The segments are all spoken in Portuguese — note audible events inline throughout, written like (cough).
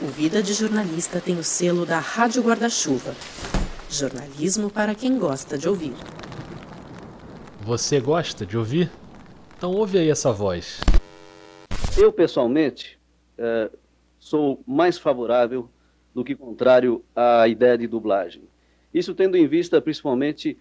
O Vida de Jornalista tem o selo da Rádio Guarda-Chuva. Jornalismo para quem gosta de ouvir. Você gosta de ouvir? Então ouve aí essa voz. Eu, pessoalmente, é, sou mais favorável do que contrário à ideia de dublagem. Isso tendo em vista, principalmente,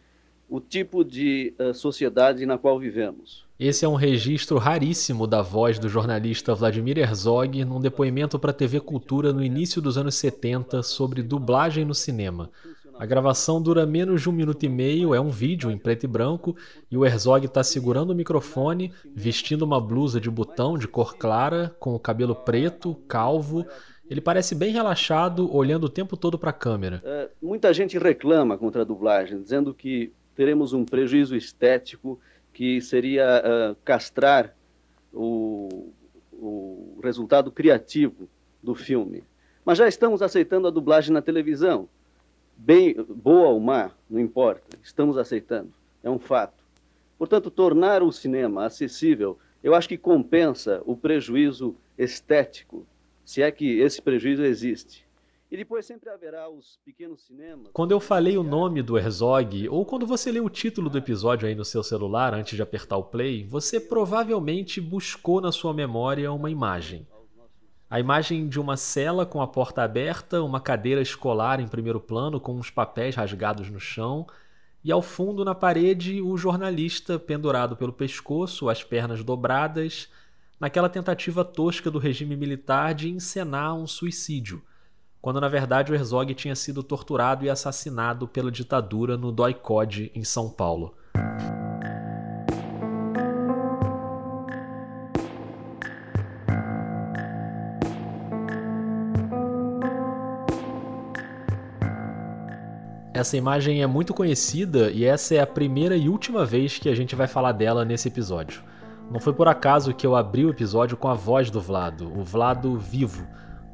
o tipo de uh, sociedade na qual vivemos. Esse é um registro raríssimo da voz do jornalista Vladimir Herzog num depoimento para a TV Cultura no início dos anos 70 sobre dublagem no cinema. A gravação dura menos de um minuto e meio, é um vídeo em preto e branco, e o Herzog está segurando o microfone, vestindo uma blusa de botão de cor clara, com o cabelo preto, calvo. Ele parece bem relaxado, olhando o tempo todo para a câmera. É, muita gente reclama contra a dublagem, dizendo que teremos um prejuízo estético que seria uh, castrar o, o resultado criativo do filme. Mas já estamos aceitando a dublagem na televisão. Bem, boa ou má, não importa, estamos aceitando, é um fato. Portanto, tornar o cinema acessível, eu acho que compensa o prejuízo estético, se é que esse prejuízo existe. E depois sempre haverá os pequenos cinemas. Quando eu falei o nome do Herzog, ou quando você lê o título do episódio aí no seu celular antes de apertar o play, você provavelmente buscou na sua memória uma imagem. A imagem de uma cela com a porta aberta, uma cadeira escolar em primeiro plano com uns papéis rasgados no chão, e ao fundo na parede o jornalista pendurado pelo pescoço, as pernas dobradas, naquela tentativa tosca do regime militar de encenar um suicídio quando na verdade o Herzog tinha sido torturado e assassinado pela ditadura no Doi-Code, em São Paulo. Essa imagem é muito conhecida e essa é a primeira e última vez que a gente vai falar dela nesse episódio. Não foi por acaso que eu abri o episódio com a voz do Vlado, o Vlado vivo,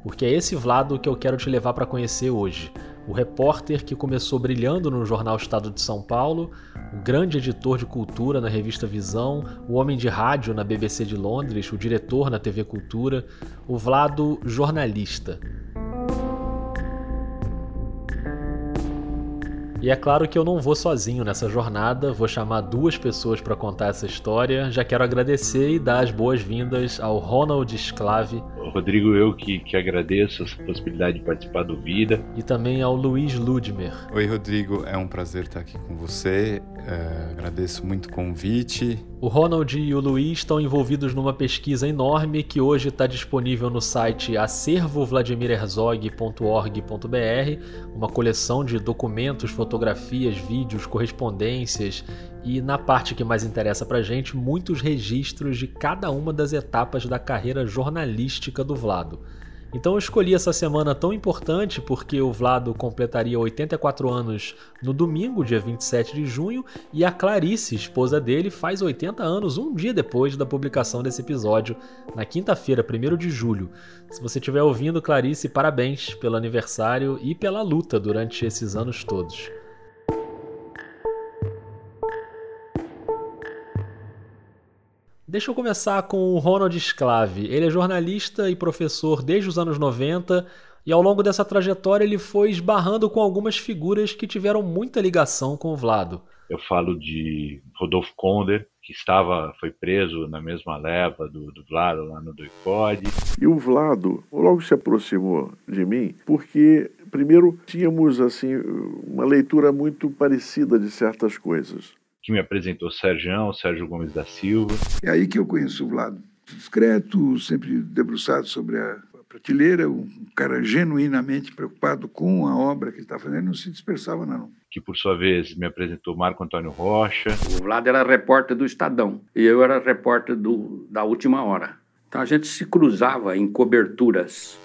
porque é esse Vlado que eu quero te levar para conhecer hoje. O repórter que começou brilhando no jornal Estado de São Paulo, o grande editor de cultura na revista Visão, o homem de rádio na BBC de Londres, o diretor na TV Cultura, o Vlado jornalista. E é claro que eu não vou sozinho nessa jornada, vou chamar duas pessoas para contar essa história. Já quero agradecer e dar as boas-vindas ao Ronald Sclave. Rodrigo, eu que, que agradeço essa possibilidade de participar do Vida. E também ao Luiz Ludmer. Oi, Rodrigo, é um prazer estar aqui com você. É, agradeço muito o convite. O Ronald e o Luiz estão envolvidos numa pesquisa enorme que hoje está disponível no site acervovladimirherzog.org.br, uma coleção de documentos, fotografias, vídeos, correspondências e, na parte que mais interessa para gente, muitos registros de cada uma das etapas da carreira jornalística do Vlado. Então eu escolhi essa semana tão importante porque o Vlado completaria 84 anos no domingo, dia 27 de junho, e a Clarice, esposa dele, faz 80 anos um dia depois da publicação desse episódio, na quinta-feira, 1 de julho. Se você estiver ouvindo, Clarice, parabéns pelo aniversário e pela luta durante esses anos todos. Deixa eu começar com o Ronald Sclave. Ele é jornalista e professor desde os anos 90 e ao longo dessa trajetória ele foi esbarrando com algumas figuras que tiveram muita ligação com o Vlado. Eu falo de Rodolfo Konder, que estava, foi preso na mesma leva do, do Vlado lá no Doicode. E o Vlado logo se aproximou de mim porque primeiro tínhamos assim uma leitura muito parecida de certas coisas que me apresentou o Sérgio, Sérgio Gomes da Silva. É aí que eu conheço o Vlado. Discreto, sempre debruçado sobre a prateleira, um cara genuinamente preocupado com a obra que ele está fazendo, não se dispersava, não. Que, por sua vez, me apresentou Marco Antônio Rocha. O Vlado era repórter do Estadão e eu era repórter do, da Última Hora. Então a gente se cruzava em coberturas.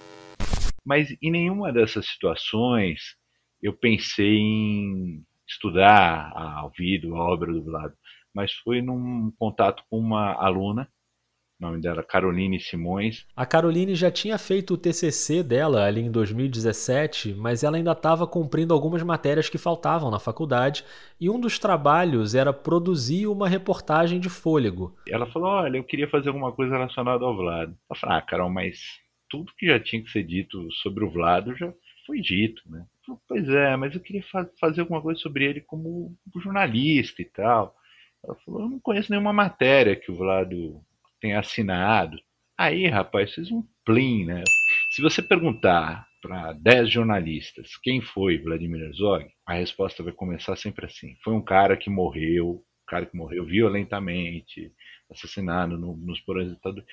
Mas em nenhuma dessas situações eu pensei em estudar a ouvido a obra do Vlado, mas foi num contato com uma aluna, o nome dela Caroline Simões. A Caroline já tinha feito o TCC dela ali em 2017, mas ela ainda estava cumprindo algumas matérias que faltavam na faculdade, e um dos trabalhos era produzir uma reportagem de fôlego. Ela falou: "Olha, eu queria fazer alguma coisa relacionada ao Vlado". Eu falei: "Ah, Carol, mas tudo que já tinha que ser dito sobre o Vlado já foi dito, né? Pois é, mas eu queria fa fazer alguma coisa sobre ele como jornalista e tal. Ela falou, eu não conheço nenhuma matéria que o Vlado tenha assinado. Aí, rapaz, fez um plim, né? Se você perguntar para 10 jornalistas quem foi Vladimir Herzog, a resposta vai começar sempre assim. Foi um cara que morreu, um cara que morreu violentamente, assassinado no, nos porões Estado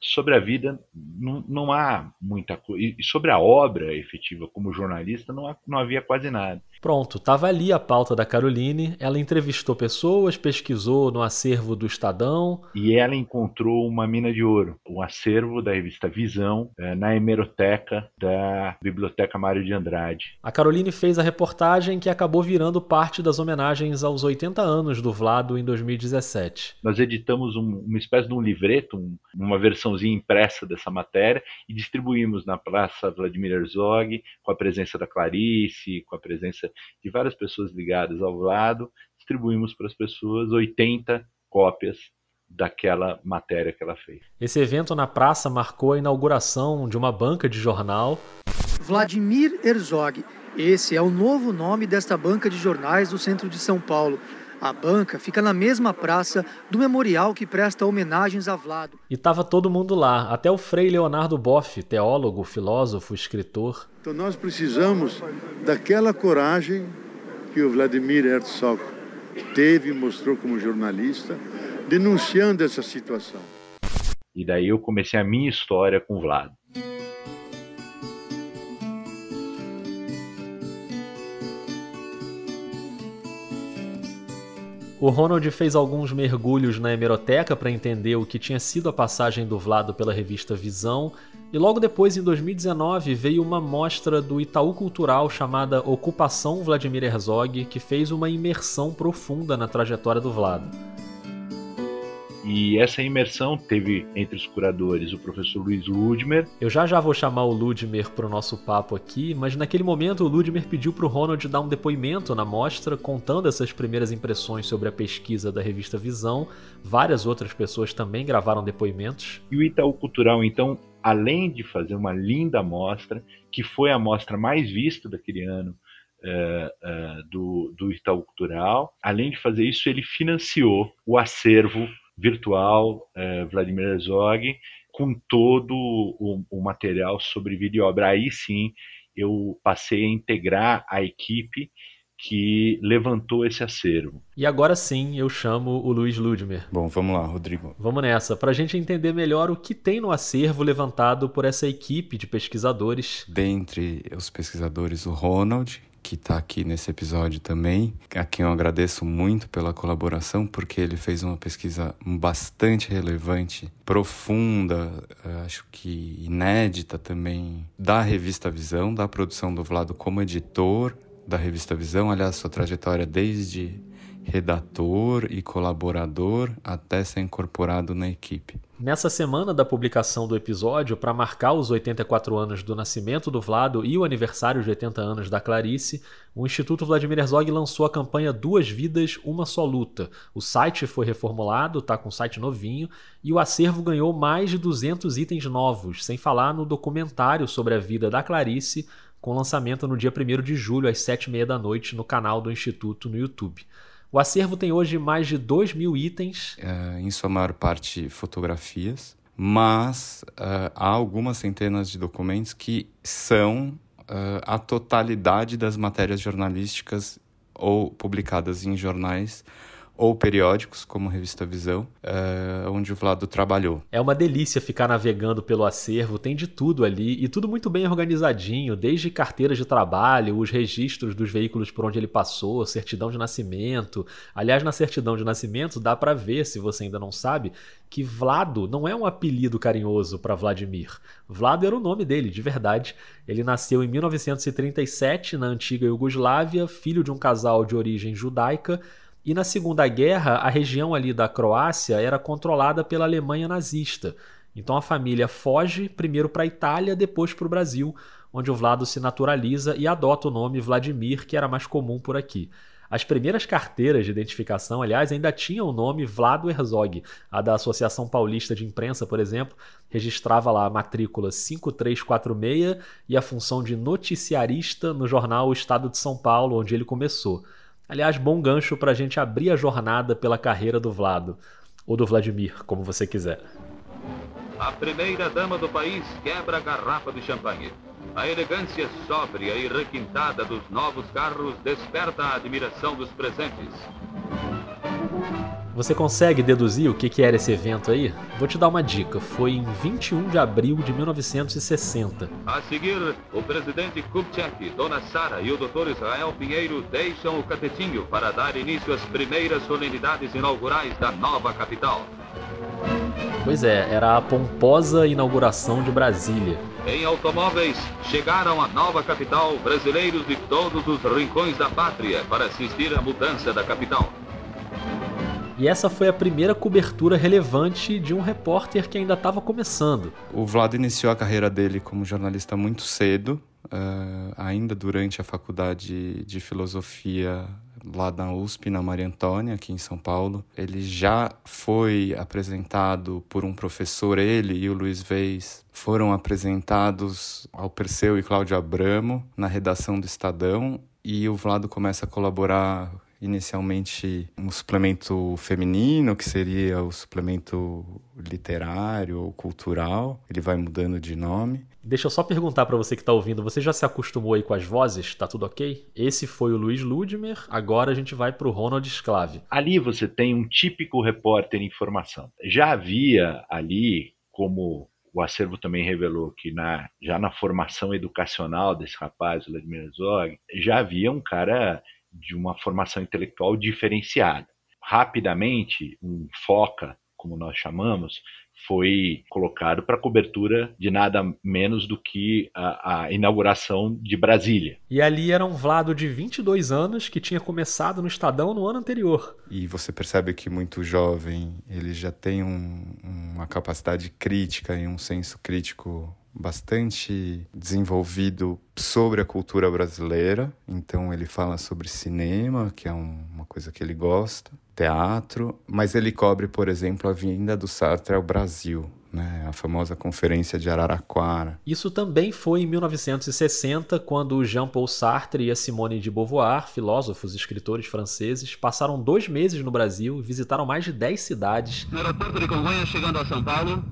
sobre a vida não, não há muita coisa. E sobre a obra efetiva como jornalista não, há, não havia quase nada. Pronto, estava ali a pauta da Caroline. Ela entrevistou pessoas, pesquisou no acervo do Estadão. E ela encontrou uma mina de ouro, um acervo da revista Visão, eh, na hemeroteca da Biblioteca Mário de Andrade. A Caroline fez a reportagem que acabou virando parte das homenagens aos 80 anos do Vlado em 2017. Nós editamos um, uma espécie de um livreto, um, uma versãozinha impressa dessa matéria e distribuímos na Praça Vladimir Herzog, com a presença da Clarice, com a presença de várias pessoas ligadas ao lado, distribuímos para as pessoas 80 cópias daquela matéria que ela fez. Esse evento na praça marcou a inauguração de uma banca de jornal. Vladimir Herzog. Esse é o novo nome desta banca de jornais do centro de São Paulo. A banca fica na mesma praça do memorial que presta homenagens a Vlado. E estava todo mundo lá, até o Frei Leonardo Boff, teólogo, filósofo, escritor. Então nós precisamos daquela coragem que o Vladimir Herzog teve e mostrou como jornalista, denunciando essa situação. E daí eu comecei a minha história com o Vlado. O Ronald fez alguns mergulhos na hemeroteca para entender o que tinha sido a passagem do Vlado pela revista Visão, e logo depois, em 2019, veio uma mostra do Itaú Cultural chamada Ocupação Vladimir Herzog, que fez uma imersão profunda na trajetória do Vlado. E essa imersão teve entre os curadores o professor Luiz Ludmer. Eu já já vou chamar o Ludmer para o nosso papo aqui, mas naquele momento o Ludmer pediu para o Ronald dar um depoimento na mostra, contando essas primeiras impressões sobre a pesquisa da revista Visão. Várias outras pessoas também gravaram depoimentos. E o Itaú Cultural, então, além de fazer uma linda mostra, que foi a mostra mais vista daquele ano, Uh, uh, do, do Itaú Cultural. Além de fazer isso, ele financiou o acervo virtual é, Vladimir Herzog com todo o, o, material sobre vídeo obra. Aí sim eu passei a integrar a equipe que levantou esse acervo. E agora sim eu chamo o Luiz Ludmer. Bom, vamos lá, Rodrigo. Vamos nessa, para a gente entender melhor o que tem no acervo levantado por essa equipe de pesquisadores. Dentre os pesquisadores, o Ronald, que está aqui nesse episódio também, a quem eu agradeço muito pela colaboração, porque ele fez uma pesquisa bastante relevante, profunda, eh, acho que inédita também, da revista Visão, da produção do Vlado como editor da revista Visão. Aliás, sua trajetória desde redator e colaborador até ser incorporado na equipe. Nessa semana da publicação do episódio, para marcar os 84 anos do nascimento do Vlado e o aniversário de 80 anos da Clarice, o Instituto Vladimir Herzog lançou a campanha Duas Vidas, Uma Só Luta. O site foi reformulado, está com um site novinho, e o acervo ganhou mais de 200 itens novos, sem falar no documentário sobre a vida da Clarice, com lançamento no dia 1 de julho, às 7h30 da noite, no canal do Instituto no YouTube. O acervo tem hoje mais de 2 mil itens. É, em sua maior parte, fotografias, mas uh, há algumas centenas de documentos que são uh, a totalidade das matérias jornalísticas ou publicadas em jornais ou periódicos, como Revista Visão, é, onde o Vlado trabalhou. É uma delícia ficar navegando pelo acervo, tem de tudo ali e tudo muito bem organizadinho, desde carteiras de trabalho, os registros dos veículos por onde ele passou, certidão de nascimento. Aliás, na certidão de nascimento dá para ver, se você ainda não sabe, que Vlado não é um apelido carinhoso para Vladimir. Vlado era o nome dele, de verdade. Ele nasceu em 1937 na antiga Iugoslávia, filho de um casal de origem judaica e na Segunda Guerra, a região ali da Croácia era controlada pela Alemanha nazista. Então a família foge primeiro para a Itália, depois para o Brasil, onde o Vlado se naturaliza e adota o nome Vladimir, que era mais comum por aqui. As primeiras carteiras de identificação, aliás, ainda tinham o nome Vlado Herzog. A da Associação Paulista de Imprensa, por exemplo, registrava lá a matrícula 5346 e a função de noticiarista no jornal O Estado de São Paulo, onde ele começou. Aliás, bom gancho para a gente abrir a jornada pela carreira do Vlado, ou do Vladimir, como você quiser. A primeira dama do país quebra a garrafa de champanhe. A elegância sóbria e requintada dos novos carros desperta a admiração dos presentes. Você consegue deduzir o que era esse evento aí? Vou te dar uma dica. Foi em 21 de abril de 1960. A seguir, o presidente Kubitschek, Dona Sara e o Dr. Israel Pinheiro deixam o catetinho para dar início às primeiras solenidades inaugurais da nova capital. Pois é, era a pomposa inauguração de Brasília. Em automóveis, chegaram à nova capital brasileiros de todos os rincões da pátria para assistir à mudança da capital. E essa foi a primeira cobertura relevante de um repórter que ainda estava começando. O Vlad iniciou a carreira dele como jornalista muito cedo, uh, ainda durante a faculdade de filosofia lá na USP, na Maria Antônia, aqui em São Paulo. Ele já foi apresentado por um professor, ele e o Luiz Vez foram apresentados ao Perseu e Cláudio Abramo na redação do Estadão e o Vlado começa a colaborar inicialmente um suplemento feminino, que seria o suplemento literário ou cultural. Ele vai mudando de nome. Deixa eu só perguntar para você que está ouvindo, você já se acostumou aí com as vozes? Tá tudo ok? Esse foi o Luiz Ludmer, agora a gente vai para o Ronald Sclave. Ali você tem um típico repórter em formação. Já havia ali, como o acervo também revelou que na, já na formação educacional desse rapaz, o Vladimir Herzog, já havia um cara de uma formação intelectual diferenciada. Rapidamente, um foca, como nós chamamos, foi colocado para cobertura de nada menos do que a, a, inauguração de Brasília. E ali era um Vlado de 22 anos que tinha começado no Estadão no ano anterior. E você percebe que muito jovem, ele já tem um, uma capacidade crítica e um senso crítico bastante desenvolvido sobre a cultura brasileira. Então ele fala sobre cinema, que é um, uma coisa que ele gosta, teatro, mas ele cobre, por exemplo, a vinda do Sartre ao Brasil. Né, a famosa Conferência de Araraquara. Isso também foi em 1960, quando Jean-Paul Sartre e a Simone de Beauvoir, filósofos e escritores franceses, passaram dois meses no Brasil e visitaram mais de dez cidades. No aeroporto de Congonhas, chegando a São Paulo,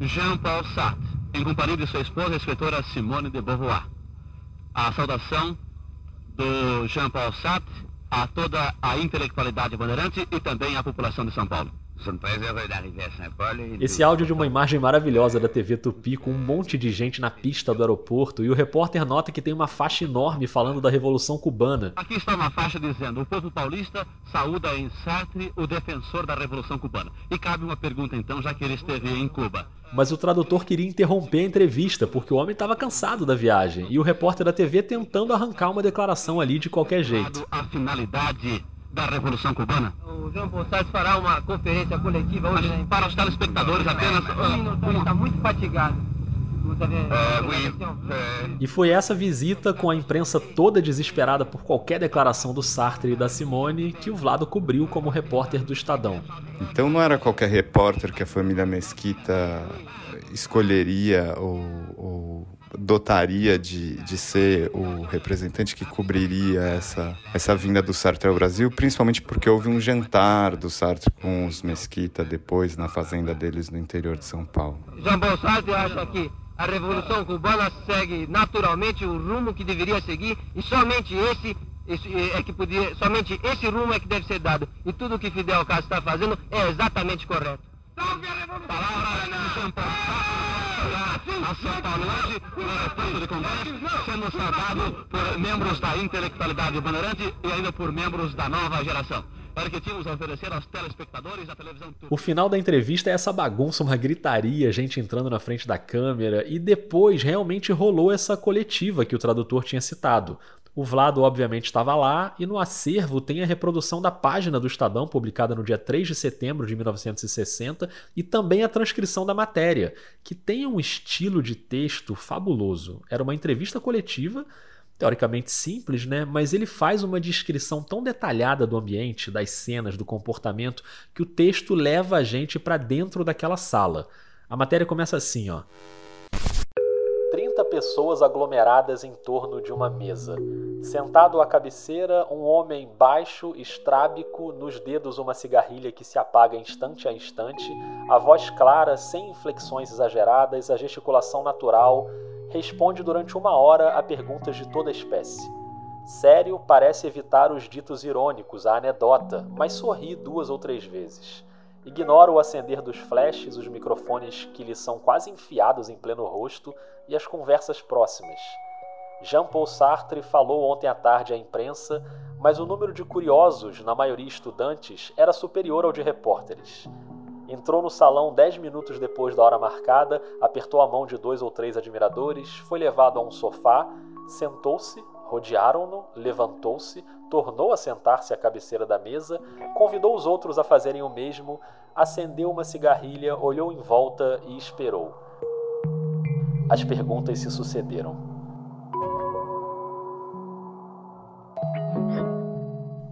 Jean-Paul Sartre em companhia de sua esposa, a escritora Simone de Beauvoir. A saudação do Jean Paul Sartre a toda a intelectualidade bandeirante e também à população de São Paulo. Esse áudio de uma imagem maravilhosa da TV Tupi com um monte de gente na pista do aeroporto e o repórter nota que tem uma faixa enorme falando da Revolução Cubana. Aqui está uma faixa dizendo: o povo paulista saúda em Sartre o defensor da Revolução Cubana. E cabe uma pergunta então, já que ele esteve em Cuba. Mas o tradutor queria interromper a entrevista porque o homem estava cansado da viagem e o repórter da TV tentando arrancar uma declaração ali de qualquer jeito. A finalidade da Revolução Cubana? O João Bolsonaro fará uma conferência coletiva hoje. Mas, para os telespectadores apenas. Ele está muito fatigado. E foi essa visita com a imprensa toda desesperada por qualquer declaração do Sartre e da Simone que o Vlado cobriu como repórter do Estadão. Então não era qualquer repórter que a família Mesquita escolheria ou, ou dotaria de, de ser o representante que cobriria essa, essa vinda do Sartre ao Brasil, principalmente porque houve um jantar do Sartre com os Mesquita depois na fazenda deles no interior de São Paulo. Jean Paul acha que a Revolução Cubana segue naturalmente o rumo que deveria seguir e somente esse esse, é que podia, somente esse rumo é que deve ser dado. E tudo o que Fidel Castro está fazendo é exatamente correto. Salve a Revolução! Palavra A São Paulo hoje, de Congonhas, sendo por membros da intelectualidade bandeirante e ainda por membros da nova geração. Para que tínhamos a oferecer aos telespectadores a televisão. O final da entrevista é essa bagunça, uma gritaria, gente entrando na frente da câmera, e depois realmente rolou essa coletiva que o tradutor tinha citado. O Vlado, obviamente, estava lá, e no acervo tem a reprodução da página do Estadão, publicada no dia 3 de setembro de 1960, e também a transcrição da matéria, que tem um estilo de texto fabuloso. Era uma entrevista coletiva, teoricamente simples, né? Mas ele faz uma descrição tão detalhada do ambiente, das cenas, do comportamento, que o texto leva a gente para dentro daquela sala. A matéria começa assim, ó. 30 pessoas aglomeradas em torno de uma mesa. Sentado à cabeceira, um homem baixo, estrábico, nos dedos uma cigarrilha que se apaga instante a instante, a voz clara, sem inflexões exageradas, a gesticulação natural, responde durante uma hora a perguntas de toda espécie. Sério, parece evitar os ditos irônicos, a anedota, mas sorri duas ou três vezes. Ignora o acender dos flashes, os microfones que lhe são quase enfiados em pleno rosto e as conversas próximas. Jean-Paul Sartre falou ontem à tarde à imprensa, mas o número de curiosos, na maioria estudantes, era superior ao de repórteres. Entrou no salão dez minutos depois da hora marcada, apertou a mão de dois ou três admiradores, foi levado a um sofá, sentou-se, rodearam-no, levantou-se, tornou a sentar-se à cabeceira da mesa, convidou os outros a fazerem o mesmo, acendeu uma cigarrilha, olhou em volta e esperou. As perguntas se sucederam.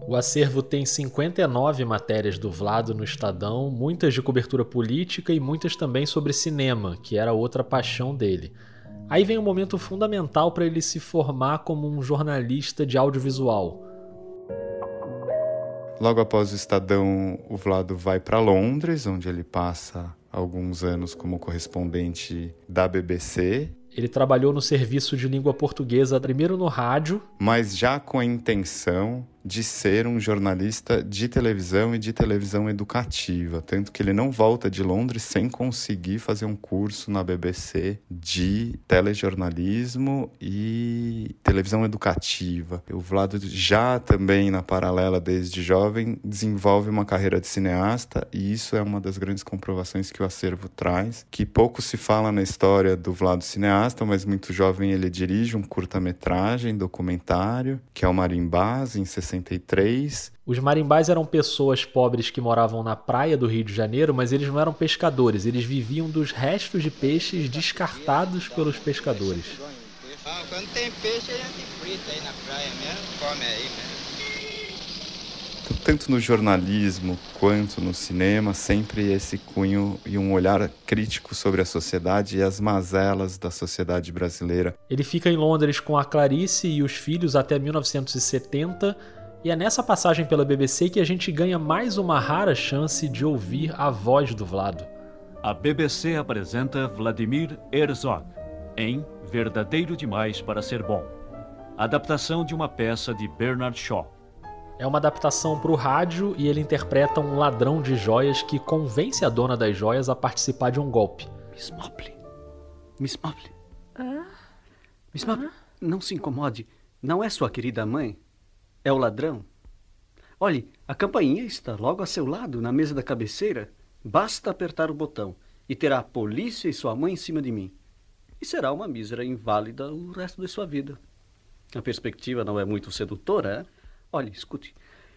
O acervo tem 59 matérias do Vlado no Estadão, muitas de cobertura política e muitas também sobre cinema, que era outra paixão dele. Aí vem um momento fundamental para ele se formar como um jornalista de audiovisual. Logo após o Estadão, o Vlado vai para Londres, onde ele passa alguns anos como correspondente da BBC ele trabalhou no serviço de língua portuguesa, primeiro no rádio. Mas já com a intenção de ser um jornalista de televisão e de televisão educativa. Tanto que ele não volta de Londres sem conseguir fazer um curso na BBC de telejornalismo e televisão educativa. O Vlado já também, na paralela desde jovem, desenvolve uma carreira de cineasta e isso é uma das grandes comprovações que o acervo traz, que pouco se fala na história do Vlado cineasta, mas muito jovem ele dirige um curta-metragem documentário, que é o Marimbás, em 60 63. Os marimbás eram pessoas pobres que moravam na praia do Rio de Janeiro, mas eles não eram pescadores, eles viviam dos restos de peixes descartados pelos pescadores. Ah, quando tem peixe a gente frita aí na praia mesmo, come aí mesmo. Tanto no jornalismo quanto no cinema, sempre esse cunho e um olhar crítico sobre a sociedade e as mazelas da sociedade brasileira. Ele fica em Londres com a Clarice e os filhos até 1970 e é nessa passagem pela BBC que a gente ganha mais uma rara chance de ouvir a voz do Vlado. A BBC apresenta Vladimir Herzog em Verdadeiro Demais para Ser Bom, adaptação de uma peça de Bernard Shaw. É uma adaptação para o rádio e ele interpreta um ladrão de joias que convence a dona das joias a participar de um golpe. Miss Mobley. Miss Mobley. Ah? Miss Mobley, ah? não se incomode. Não é sua querida mãe? É o ladrão? Olhe, a campainha está logo a seu lado, na mesa da cabeceira. Basta apertar o botão e terá a polícia e sua mãe em cima de mim. E será uma mísera inválida o resto de sua vida. A perspectiva não é muito sedutora, é? Olhe, escute.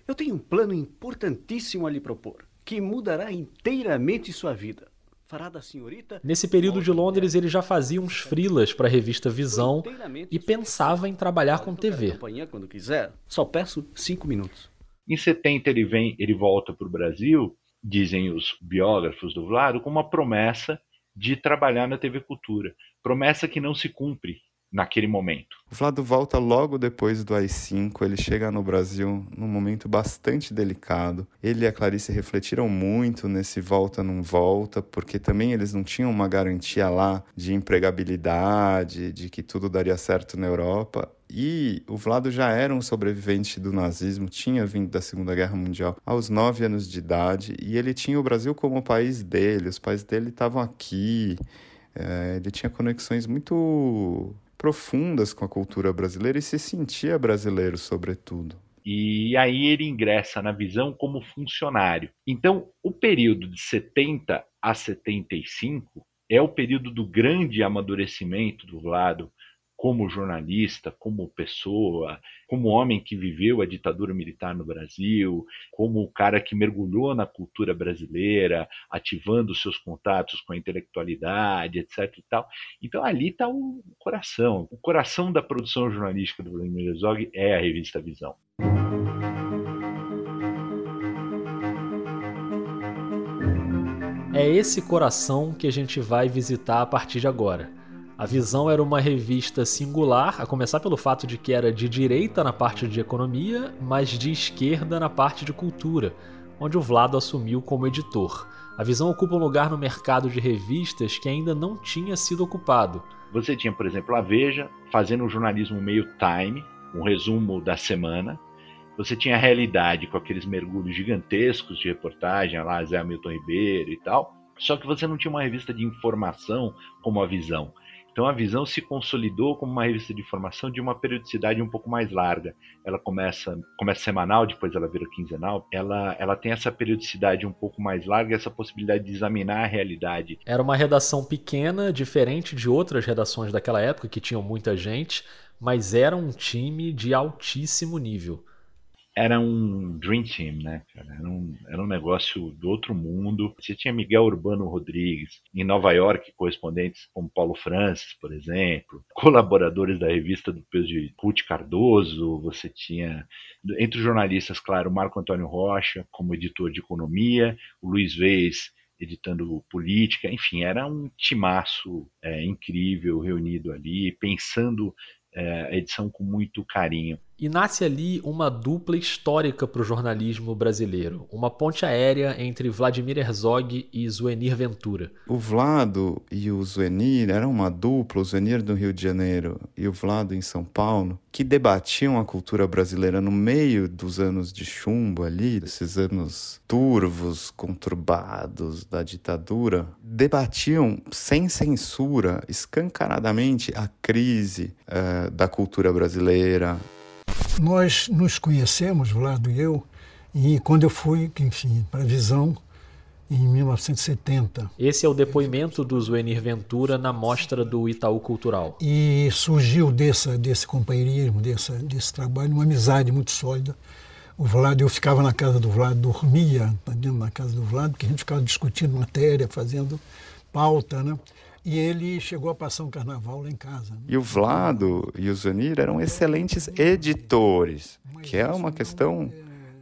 Eu tenho um plano importantíssimo a lhe propor, que mudará inteiramente sua vida. Fará da senhorita. Nesse período de Londres, ele já fazia uns frilas para a revista Visão e pensava em trabalhar com TV. Quando quiser, só peço cinco minutos. Em 70 ele vem, ele volta para o Brasil, dizem os biógrafos do Vlado, com uma promessa de trabalhar na TV Cultura. Promessa que não se cumpre naquele momento. O Vlado volta logo depois do AI-5, ele chega no Brasil num momento bastante delicado. Ele e a Clarice refletiram muito nesse volta não volta, porque também eles não tinham uma garantia lá de empregabilidade, de que tudo daria certo na Europa. E o Vlado já era um sobrevivente do nazismo, tinha vindo da Segunda Guerra Mundial aos nove anos de idade, e ele tinha o Brasil como o país dele, os pais dele estavam aqui. É, ele tinha conexões muito profundas com a cultura brasileira e se sentia brasileiro, sobretudo. E aí ele ingressa na visão como funcionário. Então, o período de 70 a 75 é o período do grande amadurecimento do Vlado como jornalista, como pessoa, como homem que viveu a ditadura militar no Brasil, como o cara que mergulhou na cultura brasileira, ativando seus contatos com a intelectualidade, etc. Então ali está o coração. O coração da produção jornalística do Vladimir Herzog é a revista Visão. É esse coração que a gente vai visitar a partir de agora. A Visão era uma revista singular, a começar pelo fato de que era de direita na parte de economia, mas de esquerda na parte de cultura, onde o Vlado assumiu como editor. A Visão ocupa um lugar no mercado de revistas que ainda não tinha sido ocupado. Você tinha, por exemplo, a Veja fazendo um jornalismo meio time, um resumo da semana, você tinha a realidade com aqueles mergulhos gigantescos de reportagem, lá Zé Hamilton Ribeiro e tal. Só que você não tinha uma revista de informação como a Visão. Então a Visão se consolidou como uma revista de informação de uma periodicidade um pouco mais larga. Ela começa, começa semanal, depois ela vira quinzenal. Ela, ela tem essa periodicidade um pouco mais larga, essa possibilidade de examinar a realidade. Era uma redação pequena, diferente de outras redações daquela época que tinham muita gente, mas era um time de altíssimo nível era um dream team, né? Era um, era um negócio do outro mundo. Você tinha Miguel Urbano Rodrigues, em Nova York, correspondentes como Paulo Francis, por exemplo, (laughs) colaboradores da revista do peso de Ruth Cardoso, você tinha, entre os jornalistas, claro, Marco Antônio Rocha, como editor de economia, o Luiz Vez, editando política, enfim, era um timaço é, incrível reunido ali, pensando é, a edição com muito carinho. E nasce ali uma dupla histórica para o jornalismo brasileiro, uma ponte aérea entre Vladimir Herzog e Zuenir Ventura. O Vlado e o Zuenir eram uma dupla, o Zuenir do Rio de Janeiro e o Vlado em São Paulo, que debatiam a cultura brasileira no meio dos anos de chumbo ali, esses anos turvos, conturbados da ditadura, debatiam sem censura, escancaradamente, a crise uh, da cultura brasileira, nós nos conhecemos, Vlado e eu, e quando eu fui, enfim, para a Visão, em 1970. Esse é o depoimento do Zuenir Ventura na mostra do Itaú Cultural. E surgiu desse, desse companheirismo, desse, desse trabalho, uma amizade muito sólida. O Vlado, eu ficava na casa do Vlado, dormia dentro da casa do Vlado, porque a gente ficava discutindo matéria, fazendo pauta, né? E ele chegou a passar um carnaval lá em casa. Né? E o Vlado e o Zanir eram excelentes editores, que é uma questão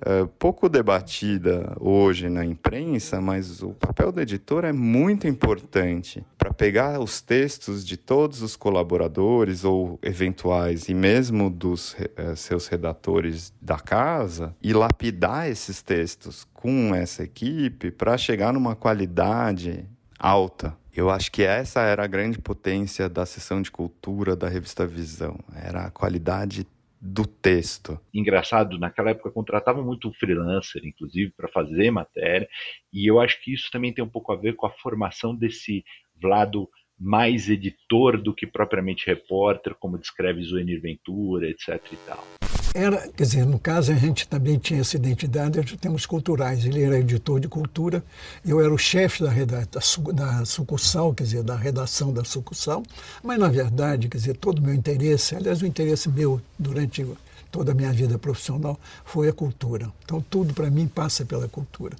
uh, pouco debatida hoje na imprensa, mas o papel do editor é muito importante para pegar os textos de todos os colaboradores ou eventuais e mesmo dos uh, seus redatores da casa e lapidar esses textos com essa equipe para chegar numa qualidade alta. Eu acho que essa era a grande potência da sessão de cultura da revista Visão, era a qualidade do texto. Engraçado, naquela época contratavam muito freelancer, inclusive, para fazer matéria, e eu acho que isso também tem um pouco a ver com a formação desse Vlado mais editor do que propriamente repórter, como descreve Zuenir Ventura, etc. e tal. Era, quer dizer, no caso a gente também tinha essa identidade de termos culturais. Ele era editor de cultura, eu era o chefe da, da, sucursal, quer dizer, da redação da sucursal, mas na verdade, quer dizer, todo o meu interesse, aliás, o interesse meu durante toda a minha vida profissional foi a cultura. Então tudo para mim passa pela cultura.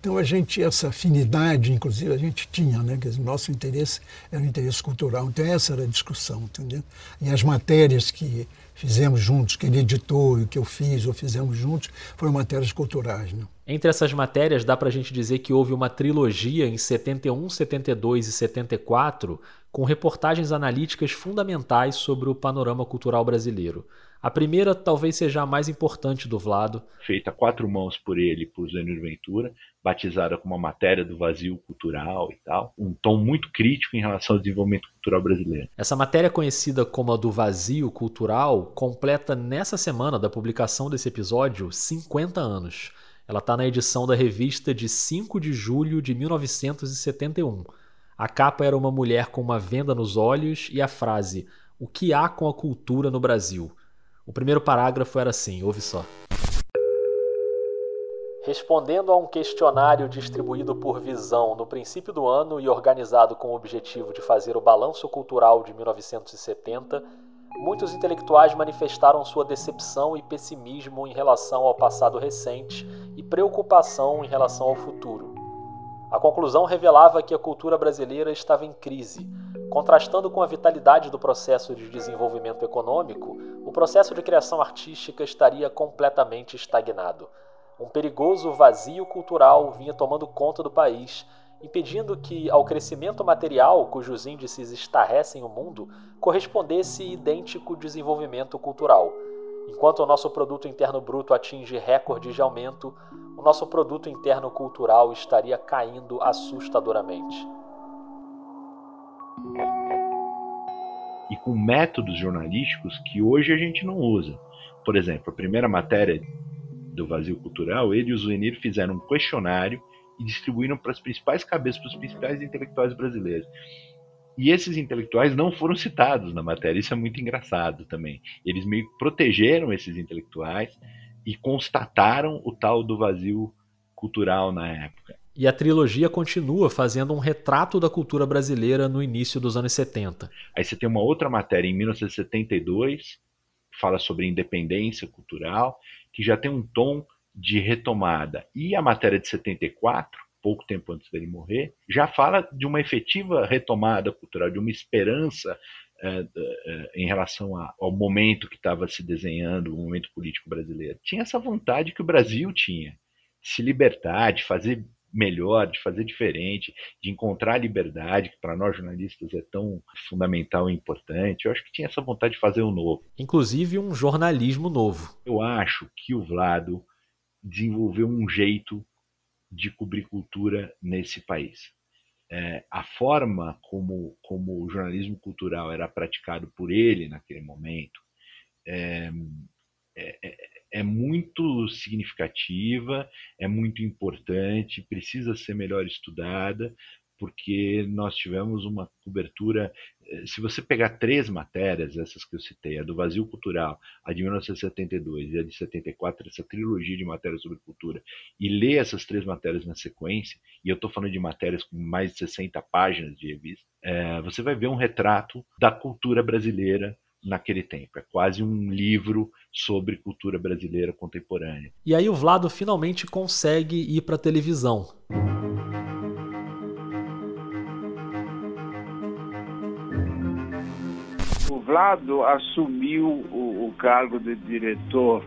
Então a gente, essa afinidade, inclusive, a gente tinha, né? Quer dizer, nosso interesse era o interesse cultural. Então essa era a discussão, entendeu? E as matérias que fizemos juntos, que ele editou e que eu fiz ou fizemos juntos, foram matérias culturais. Né? Entre essas matérias, dá para a gente dizer que houve uma trilogia em 71, 72 e 74, com reportagens analíticas fundamentais sobre o panorama cultural brasileiro. A primeira talvez seja a mais importante do Vlado. Feita quatro mãos por ele por Zênio Ventura, batizada como uma matéria do vazio cultural e tal. Um tom muito crítico em relação ao desenvolvimento cultural brasileiro. Essa matéria conhecida como a do vazio cultural completa nessa semana da publicação desse episódio 50 anos. Ela está na edição da revista de 5 de julho de 1971. A capa era uma mulher com uma venda nos olhos e a frase: O que há com a cultura no Brasil? O primeiro parágrafo era assim, ouve só. Respondendo a um questionário distribuído por Visão no princípio do ano e organizado com o objetivo de fazer o balanço cultural de 1970, muitos intelectuais manifestaram sua decepção e pessimismo em relação ao passado recente e preocupação em relação ao futuro. A conclusão revelava que a cultura brasileira estava em crise. Contrastando com a vitalidade do processo de desenvolvimento econômico, o processo de criação artística estaria completamente estagnado. Um perigoso vazio cultural vinha tomando conta do país impedindo que ao crescimento material, cujos índices estarrecem o mundo, correspondesse idêntico desenvolvimento cultural. Enquanto o nosso produto interno bruto atinge recordes de aumento, o nosso produto interno cultural estaria caindo assustadoramente. E com métodos jornalísticos que hoje a gente não usa. Por exemplo, a primeira matéria do Vazio Cultural, ele e o Zuenir fizeram um questionário e distribuíram para as principais cabeças, para os principais intelectuais brasileiros. E esses intelectuais não foram citados na matéria, isso é muito engraçado também. Eles meio que protegeram esses intelectuais e constataram o tal do vazio cultural na época. E a trilogia continua fazendo um retrato da cultura brasileira no início dos anos 70. Aí você tem uma outra matéria em 1972, que fala sobre independência cultural, que já tem um tom de retomada. E a matéria de 74, pouco tempo antes dele morrer, já fala de uma efetiva retomada cultural, de uma esperança é, é, em relação a, ao momento que estava se desenhando, o momento político brasileiro. Tinha essa vontade que o Brasil tinha, de se libertar, de fazer melhor, de fazer diferente, de encontrar a liberdade, que para nós jornalistas é tão fundamental e importante. Eu acho que tinha essa vontade de fazer o um novo. Inclusive um jornalismo novo. Eu acho que o Vlado desenvolveu um jeito de cobrir cultura nesse país. É, a forma como, como o jornalismo cultural era praticado por ele naquele momento é, é, é, muito significativa, é muito importante, precisa ser melhor estudada, porque nós tivemos uma cobertura. Eh, se você pegar três matérias, essas que eu citei, a do Vazio Cultural, a de 1972 e a de 74, essa trilogia de matérias sobre cultura, e ler essas três matérias na sequência, e eu estou falando de matérias com mais de 60 páginas de revista, é, você vai ver um retrato da cultura brasileira naquele tempo. É quase um livro sobre cultura brasileira contemporânea. E aí o Vlado finalmente consegue ir para a televisão. Vlado assumiu o, o cargo de diretor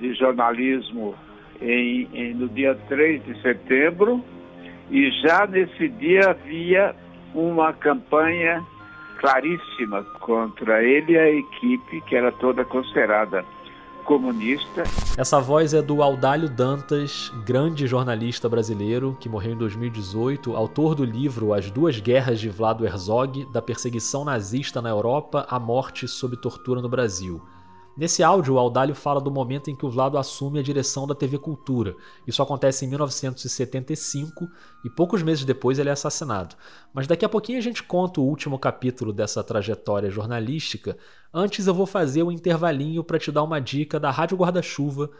de jornalismo em, em, no dia 3 de setembro e já nesse dia havia uma campanha claríssima contra ele e a equipe, que era toda considerada comunista. Essa voz é do Audálio Dantas, grande jornalista brasileiro que morreu em 2018, autor do livro As Duas Guerras de Vlado Herzog, da perseguição nazista na Europa à morte sob tortura no Brasil. Nesse áudio, o Audálio fala do momento em que o Vlado assume a direção da TV Cultura. Isso acontece em 1975 e poucos meses depois ele é assassinado. Mas daqui a pouquinho a gente conta o último capítulo dessa trajetória jornalística. Antes eu vou fazer um intervalinho para te dar uma dica da Rádio Guarda-Chuva.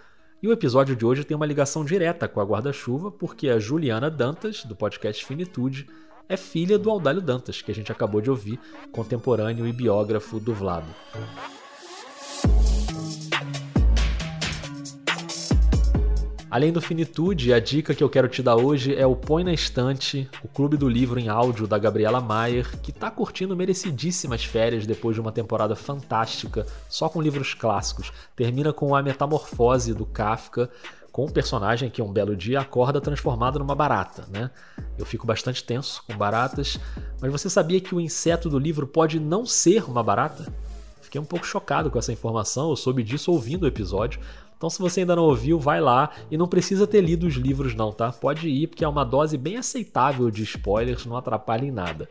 E o episódio de hoje tem uma ligação direta com a Guarda-Chuva, porque a Juliana Dantas, do podcast Finitude, é filha do Audálio Dantas, que a gente acabou de ouvir, contemporâneo e biógrafo do Vlado. Além do Finitude, a dica que eu quero te dar hoje é o Põe na Estante, o clube do livro em áudio da Gabriela Maier, que está curtindo merecidíssimas férias depois de uma temporada fantástica, só com livros clássicos. Termina com A Metamorfose do Kafka, com um personagem que um belo dia acorda transformado numa barata, né? Eu fico bastante tenso com baratas, mas você sabia que o inseto do livro pode não ser uma barata? Fiquei um pouco chocado com essa informação, eu soube disso ouvindo o episódio, então, se você ainda não ouviu, vai lá e não precisa ter lido os livros, não, tá? Pode ir, porque é uma dose bem aceitável de spoilers, não atrapalha em nada.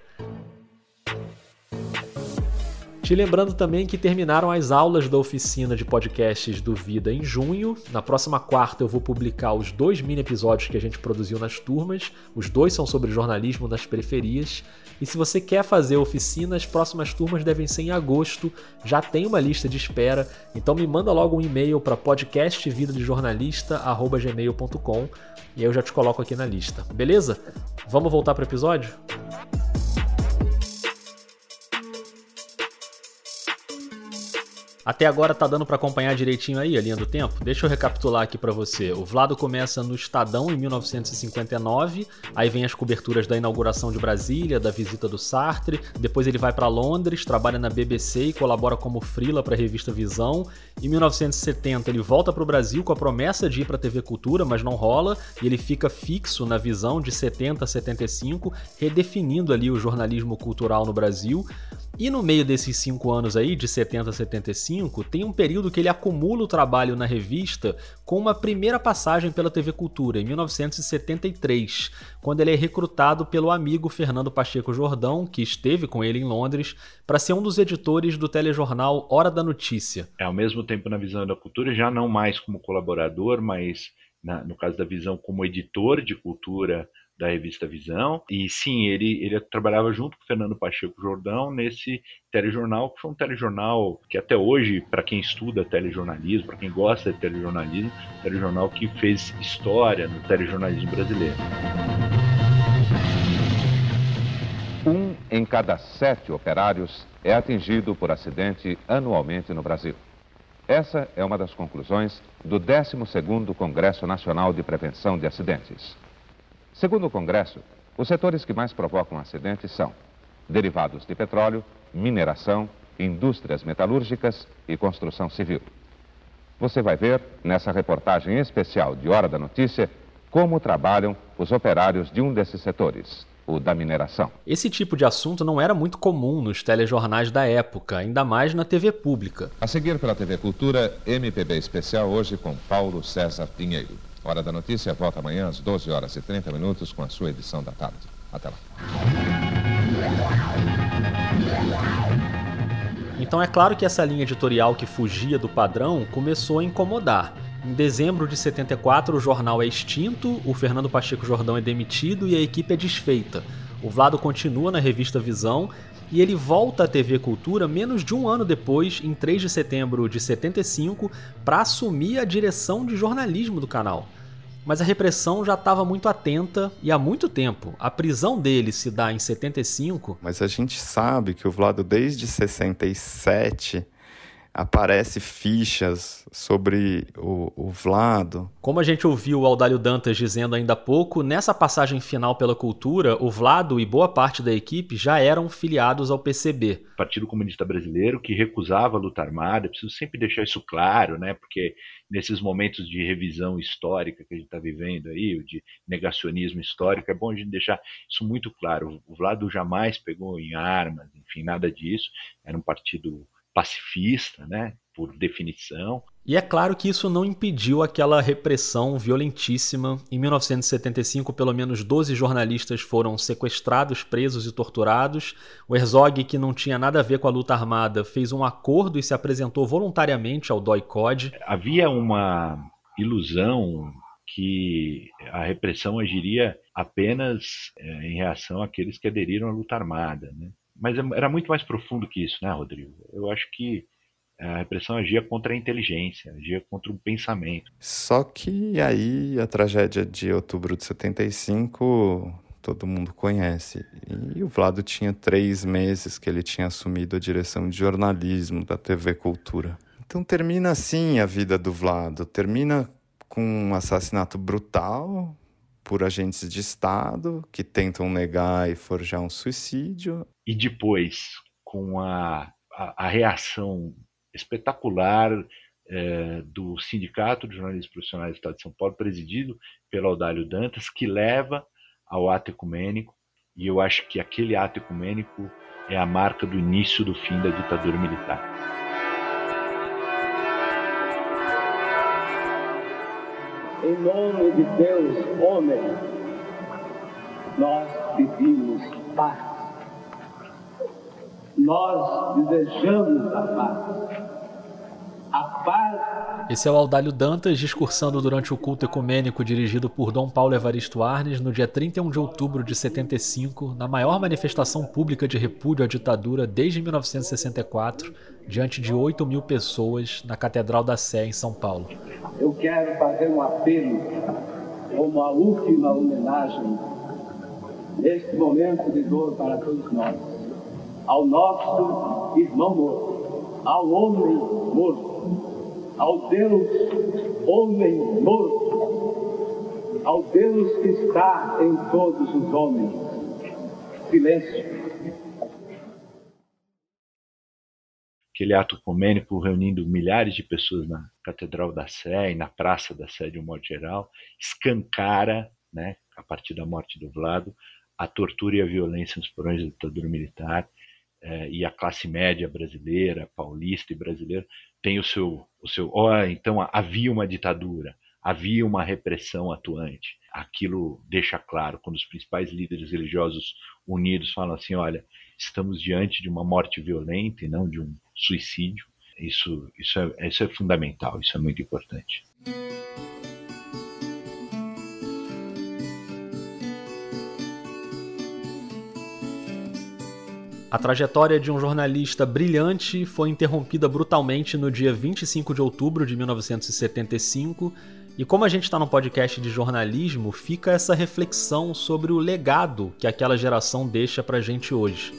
Te lembrando também que terminaram as aulas da oficina de podcasts do Vida em junho. Na próxima quarta eu vou publicar os dois mini episódios que a gente produziu nas turmas. Os dois são sobre jornalismo nas periferias. E se você quer fazer oficina, as próximas turmas devem ser em agosto. Já tem uma lista de espera. Então me manda logo um e-mail para podcastvidadejornalista@gmail.com e eu já te coloco aqui na lista. Beleza? Vamos voltar para o episódio? Até agora tá dando para acompanhar direitinho aí a linha do tempo? Deixa eu recapitular aqui para você. O Vlado começa no Estadão em 1959, aí vem as coberturas da inauguração de Brasília, da visita do Sartre, depois ele vai para Londres, trabalha na BBC e colabora como frila para a revista Visão. Em 1970 ele volta para o Brasil com a promessa de ir para a TV Cultura, mas não rola, e ele fica fixo na Visão de 70 a 75, redefinindo ali o jornalismo cultural no Brasil. E no meio desses cinco anos aí, de 70 a 75, tem um período que ele acumula o trabalho na revista com uma primeira passagem pela TV Cultura, em 1973, quando ele é recrutado pelo amigo Fernando Pacheco Jordão, que esteve com ele em Londres, para ser um dos editores do telejornal Hora da Notícia. É, ao mesmo tempo na Visão da Cultura, já não mais como colaborador, mas na, no caso da Visão como editor de cultura da revista Visão. E sim, ele, ele trabalhava junto com o Fernando Pacheco Jordão nesse telejornal, que foi um telejornal que até hoje, para quem estuda telejornalismo, para quem gosta de telejornalismo, telejornal que fez história no telejornalismo brasileiro. Um em cada sete operários é atingido por acidente anualmente no Brasil. Essa é uma das conclusões do 12º Congresso Nacional de Prevenção de Acidentes. Segundo o Congresso, os setores que mais provocam acidentes são derivados de petróleo, mineração, indústrias metalúrgicas e construção civil. Você vai ver, nessa reportagem especial de Hora da Notícia, como trabalham os operários de um desses setores, o da mineração. Esse tipo de assunto não era muito comum nos telejornais da época, ainda mais na TV pública. A seguir pela TV Cultura, MPB Especial hoje com Paulo César Pinheiro. Hora da Notícia volta amanhã às 12 horas e 30 minutos com a sua edição da tarde. Até lá. Então é claro que essa linha editorial que fugia do padrão começou a incomodar. Em dezembro de 74, o jornal é extinto, o Fernando Pacheco Jordão é demitido e a equipe é desfeita. O Vlado continua na revista Visão e ele volta à TV Cultura menos de um ano depois, em 3 de setembro de 75, para assumir a direção de jornalismo do canal. Mas a repressão já estava muito atenta e há muito tempo. A prisão dele se dá em 75. Mas a gente sabe que o Vlado, desde 67, aparece fichas sobre o, o, Vlado. Como a gente ouviu o Aldalho Dantas dizendo ainda há pouco, nessa passagem final pela cultura, o Vlado e boa parte da equipe já eram filiados ao PCB. Partido Comunista Brasileiro que recusava a luta armada, preciso sempre deixar isso claro, né? Porque nesses momentos de revisão histórica que a gente está vivendo aí, de negacionismo histórico, é bom a gente deixar isso muito claro. O Vlado jamais pegou em armas, enfim, nada disso. Era um partido pacifista, né, por definição. E é claro que isso não impediu aquela repressão violentíssima. Em 1975, pelo menos 12 jornalistas foram sequestrados, presos e torturados. O Herzog, que não tinha nada a ver com a luta armada, fez um acordo e se apresentou voluntariamente ao DOI-COD. Havia uma ilusão que a repressão agiria apenas é, em reação àqueles que aderiram à luta armada. Né? Mas é, era muito mais profundo que isso, né, Rodrigo? Eu acho que a repressão agia contra a inteligência, agia contra o pensamento. Só que aí a tragédia de outubro de 75 todo mundo conhece. E o Vlado tinha três meses que ele tinha assumido a direção de jornalismo da TV Cultura. Então termina assim a vida do Vlado. Termina com um assassinato brutal, por agentes de Estado que tentam negar e forjar um suicídio. E depois, com a, a, a reação espetacular é, do Sindicato de Jornalistas Profissionais do Estado de São Paulo, presidido pelo Audálio Dantas, que leva ao ato ecumênico, e eu acho que aquele ato ecumênico é a marca do início do fim da ditadura militar. Em nome de Deus, homem, nós pedimos paz. Nós desejamos a paz. A paz. Esse é o Aldalho Dantas discursando durante o culto ecumênico dirigido por Dom Paulo Evaristo Arnes no dia 31 de outubro de 75, na maior manifestação pública de repúdio à ditadura desde 1964, diante de 8 mil pessoas na Catedral da Sé, em São Paulo eu quero fazer um apelo como a última homenagem neste momento de dor para todos nós, ao nosso irmão morto, ao homem morto, ao Deus homem morto, ao Deus que está em todos os homens. Silêncio. aquele ato ecumênico reunindo milhares de pessoas na Catedral da Sé e na Praça da Sé de um modo geral, escancara, né, a partir da morte do Vlado, a tortura e a violência nos porões da ditadura militar, eh, e a classe média brasileira, paulista e brasileira, tem o seu, o seu, oh, então havia uma ditadura, havia uma repressão atuante. Aquilo deixa claro quando os principais líderes religiosos unidos falam assim, olha, estamos diante de uma morte violenta e não de um suicídio. Isso, isso, é, isso é fundamental, isso é muito importante. A trajetória de um jornalista brilhante foi interrompida brutalmente no dia 25 de outubro de 1975. E como a gente está num podcast de jornalismo, fica essa reflexão sobre o legado que aquela geração deixa para gente hoje.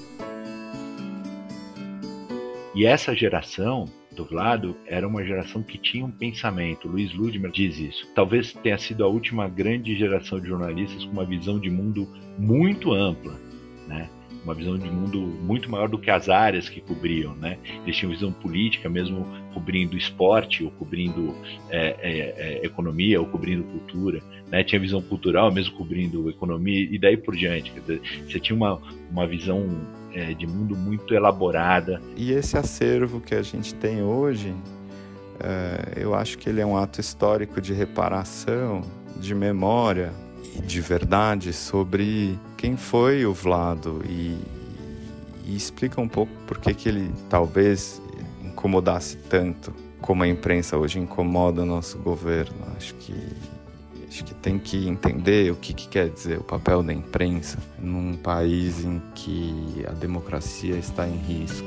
E essa geração do Vlado era uma geração que tinha um pensamento. Luiz Ludmer diz isso. Talvez tenha sido a última grande geração de jornalistas com uma visão de mundo muito ampla, né? Uma visão de mundo muito maior do que as áreas que cobriam, né? Eles tinham visão política, mesmo cobrindo esporte, ou cobrindo é, é, é, economia, ou cobrindo cultura, né? Tinha visão cultural, mesmo cobrindo economia, e daí por diante. Dizer, você tinha uma, uma visão é, de mundo muito elaborada. E esse acervo que a gente tem hoje, é, eu acho que ele é um ato histórico de reparação, de memória de verdade sobre quem foi o Vlado e, e explica um pouco por que, que ele talvez incomodasse tanto como a imprensa hoje incomoda o nosso governo. Acho que Acho que tem que entender o que, que, quer dizer o papel da imprensa num país em que a democracia está em risco.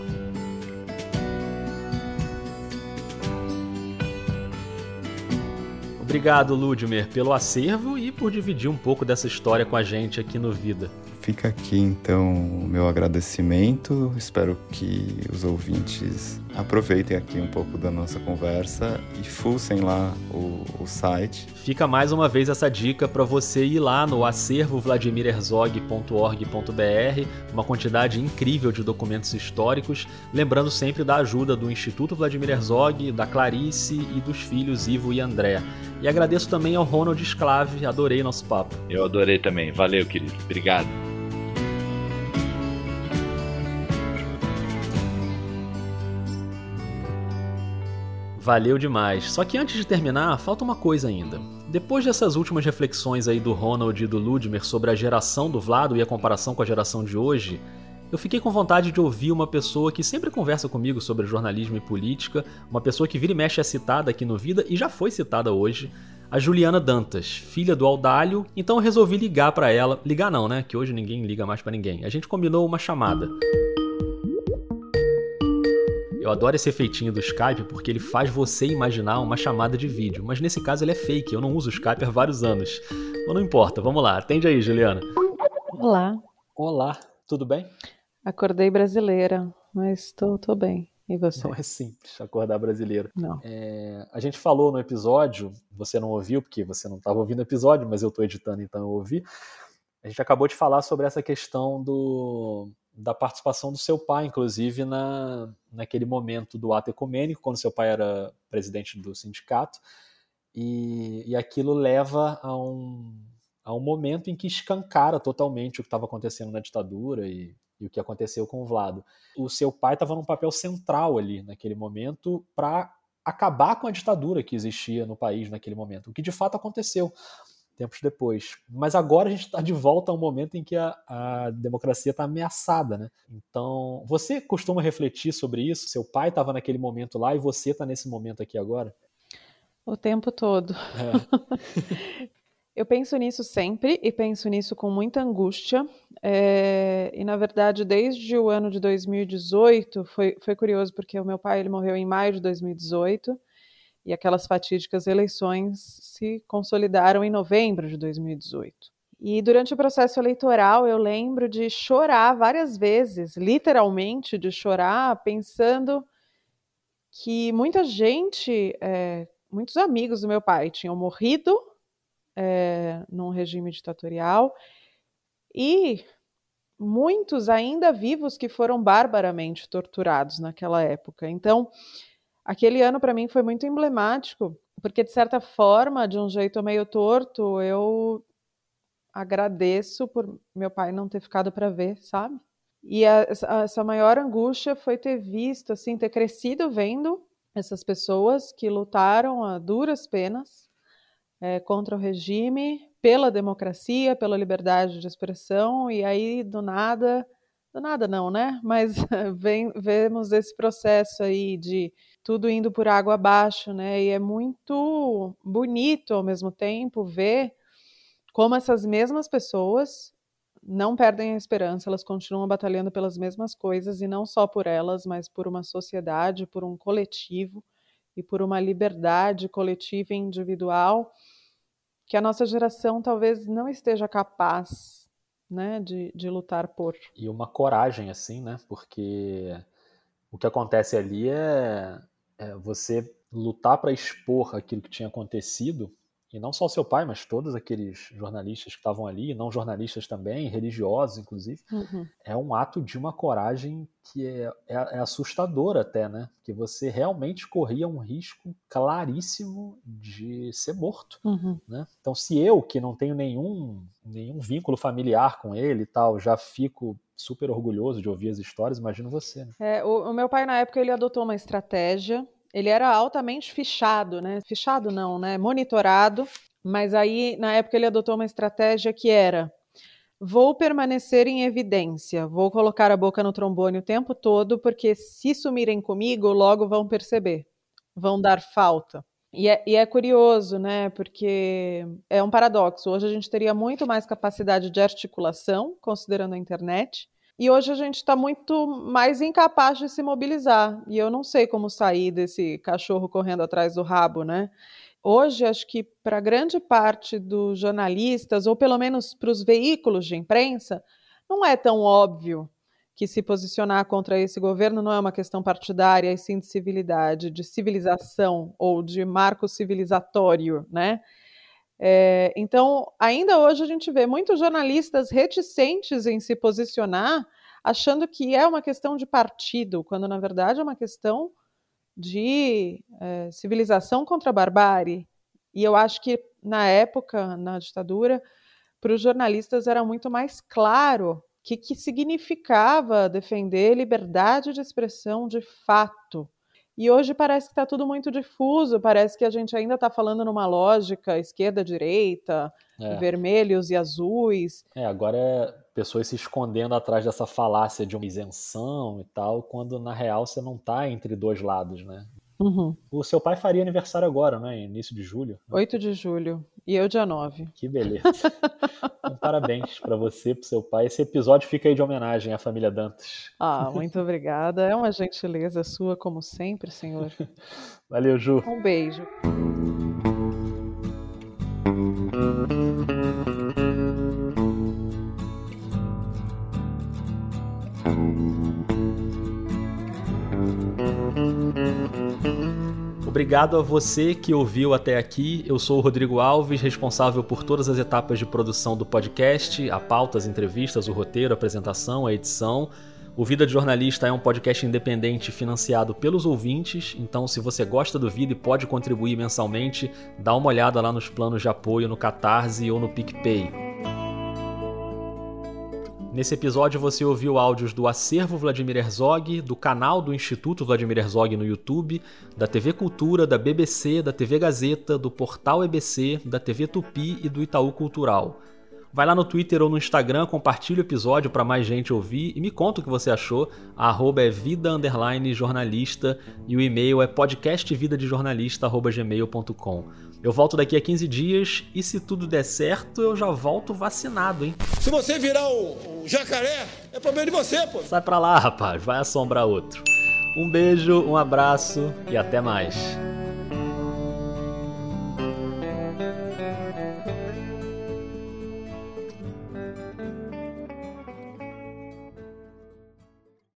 Obrigado, Ludmer, pelo acervo e por dividir um pouco dessa história com a gente aqui no Vida. Fica aqui então o meu agradecimento. Espero que os ouvintes aproveitem aqui um pouco da nossa conversa e fuçem lá o, o site. Fica mais uma vez essa dica para você ir lá no acervo vladimirherzog.org.br, uma quantidade incrível de documentos históricos, lembrando sempre da ajuda do Instituto Vladimir Herzog, da Clarice e dos filhos Ivo e André. E agradeço também ao Ronald Sclave, adorei nosso papo. Eu adorei também, valeu querido, obrigado. Valeu demais. Só que antes de terminar, falta uma coisa ainda. Depois dessas últimas reflexões aí do Ronald e do Ludmer sobre a geração do Vlado e a comparação com a geração de hoje, eu fiquei com vontade de ouvir uma pessoa que sempre conversa comigo sobre jornalismo e política, uma pessoa que vira e mexe é citada aqui no Vida e já foi citada hoje, a Juliana Dantas, filha do Aldalho, então eu resolvi ligar para ela. Ligar não, né? Que hoje ninguém liga mais para ninguém. A gente combinou uma chamada. Eu adoro esse efeitinho do Skype porque ele faz você imaginar uma chamada de vídeo, mas nesse caso ele é fake, eu não uso o Skype há vários anos. Mas não importa, vamos lá, atende aí, Juliana. Olá. Olá, tudo bem? Acordei brasileira, mas tô, tô bem. E você? Não é simples acordar brasileiro. Não. É, a gente falou no episódio, você não ouviu porque você não estava ouvindo o episódio, mas eu estou editando, então eu ouvi. A gente acabou de falar sobre essa questão do, da participação do seu pai, inclusive, na, naquele momento do ato ecumênico, quando seu pai era presidente do sindicato, e, e aquilo leva a um, a um momento em que escancara totalmente o que estava acontecendo na ditadura e, e, o que aconteceu com o Vlado. O seu pai estava num papel central ali naquele momento para acabar com a ditadura que existia no país naquele momento, o que de fato aconteceu tempos depois. Mas agora a gente está de volta a um momento em que a, a democracia está ameaçada, né? Então, você costuma refletir sobre isso? Seu pai estava naquele momento lá e você está nesse momento aqui agora? O tempo todo. É. (laughs) Eu penso nisso sempre e penso nisso com muita angústia. É, e, na verdade, desde o ano de 2018, foi, foi curioso, porque o meu pai ele morreu em maio de 2018 e aquelas fatídicas eleições se consolidaram em novembro de 2018. E durante o processo eleitoral eu lembro de chorar várias vezes, literalmente de chorar, pensando que muita gente, é, muitos amigos do meu pai tinham morrido é, num regime ditatorial e muitos ainda vivos que foram barbaramente torturados naquela época. Então, aquele ano para mim foi muito emblemático, porque de certa forma, de um jeito meio torto, eu agradeço por meu pai não ter ficado para ver, sabe? E a, essa maior angústia foi ter visto, assim, ter crescido vendo essas pessoas que lutaram a duras penas é, contra o regime, pela democracia, pela liberdade de expressão, e aí do nada, do nada não, né? Mas (laughs) vem, vemos esse processo aí de tudo indo por água abaixo, né? E é muito bonito ao mesmo tempo ver como essas mesmas pessoas não perdem a esperança, elas continuam batalhando pelas mesmas coisas e não só por elas, mas por uma sociedade, por um coletivo e por uma liberdade coletiva e individual que a nossa geração talvez não esteja capaz né, de, de lutar por. E uma coragem, assim, né? Porque o que acontece ali é, é você lutar para expor aquilo que tinha acontecido e não só o seu pai, mas todos aqueles jornalistas que estavam ali, não jornalistas também, religiosos inclusive, uhum. é um ato de uma coragem que é, é, é, assustador até, né? Que você realmente corria um risco claríssimo de ser morto, uhum. né? Então, se eu, que não tenho nenhum, nenhum vínculo familiar com ele e tal, já fico super orgulhoso de ouvir as histórias, imagino você. Né? É, o, o meu pai, na época, ele adotou uma estratégia ele era altamente fichado, né? Fichado não, né? Monitorado. Mas aí, na época, ele adotou uma estratégia que era: vou permanecer em evidência, vou colocar a boca no trombone o tempo todo, porque se sumirem comigo, logo vão perceber, vão dar falta. E é, e é, curioso, né? Porque é um paradoxo. Hoje a gente teria muito mais capacidade de articulação, considerando a internet, e hoje a gente está muito mais incapaz de se mobilizar. E eu não sei como sair desse cachorro correndo atrás do rabo, né? Hoje, acho que para grande parte dos jornalistas, ou pelo menos para os veículos de imprensa, não é tão óbvio que se posicionar contra esse governo não é uma questão partidária, e sim de civilidade, de civilização ou de marco civilizatório, né? É, então, ainda hoje a gente vê muitos jornalistas reticentes em se posicionar, achando que é uma questão de partido, quando na verdade é uma questão de é, civilização contra a barbárie. E eu acho que na época, na ditadura, para os jornalistas era muito mais claro o que, que significava defender liberdade de expressão de fato. E hoje parece que está tudo muito difuso, parece que a gente ainda está falando numa lógica esquerda-direita, é. vermelhos e azuis. É, agora é pessoas se escondendo atrás dessa falácia de uma isenção e tal, quando na real você não está entre dois lados, né? Uhum. O seu pai faria aniversário agora, né? Início de julho. 8 de julho. E eu dia 9. Que beleza. então, parabéns para você, pro seu pai. Esse episódio fica aí de homenagem à família Dantas. Ah, muito obrigada. É uma gentileza sua, como sempre, senhor. Valeu, Ju. Um beijo. Obrigado a você que ouviu até aqui. Eu sou o Rodrigo Alves, responsável por todas as etapas de produção do podcast, a pauta, as entrevistas, o roteiro, a apresentação, a edição. O Vida de Jornalista é um podcast independente financiado pelos ouvintes, então se você gosta do vídeo e pode contribuir mensalmente, dá uma olhada lá nos planos de apoio no Catarse ou no PicPay. Nesse episódio você ouviu áudios do Acervo Vladimir Herzog, do canal do Instituto Vladimir Herzog no YouTube, da TV Cultura, da BBC, da TV Gazeta, do Portal EBC, da TV Tupi e do Itaú Cultural. Vai lá no Twitter ou no Instagram, compartilha o episódio para mais gente ouvir e me conta o que você achou. A arroba é vida jornalista e o e-mail é podcastvidadejornalista.gmail.com. Eu volto daqui a 15 dias e se tudo der certo, eu já volto vacinado, hein? Se você virar o, o jacaré, é problema de você, pô. Sai pra lá, rapaz, vai assombrar outro. Um beijo, um abraço e até mais.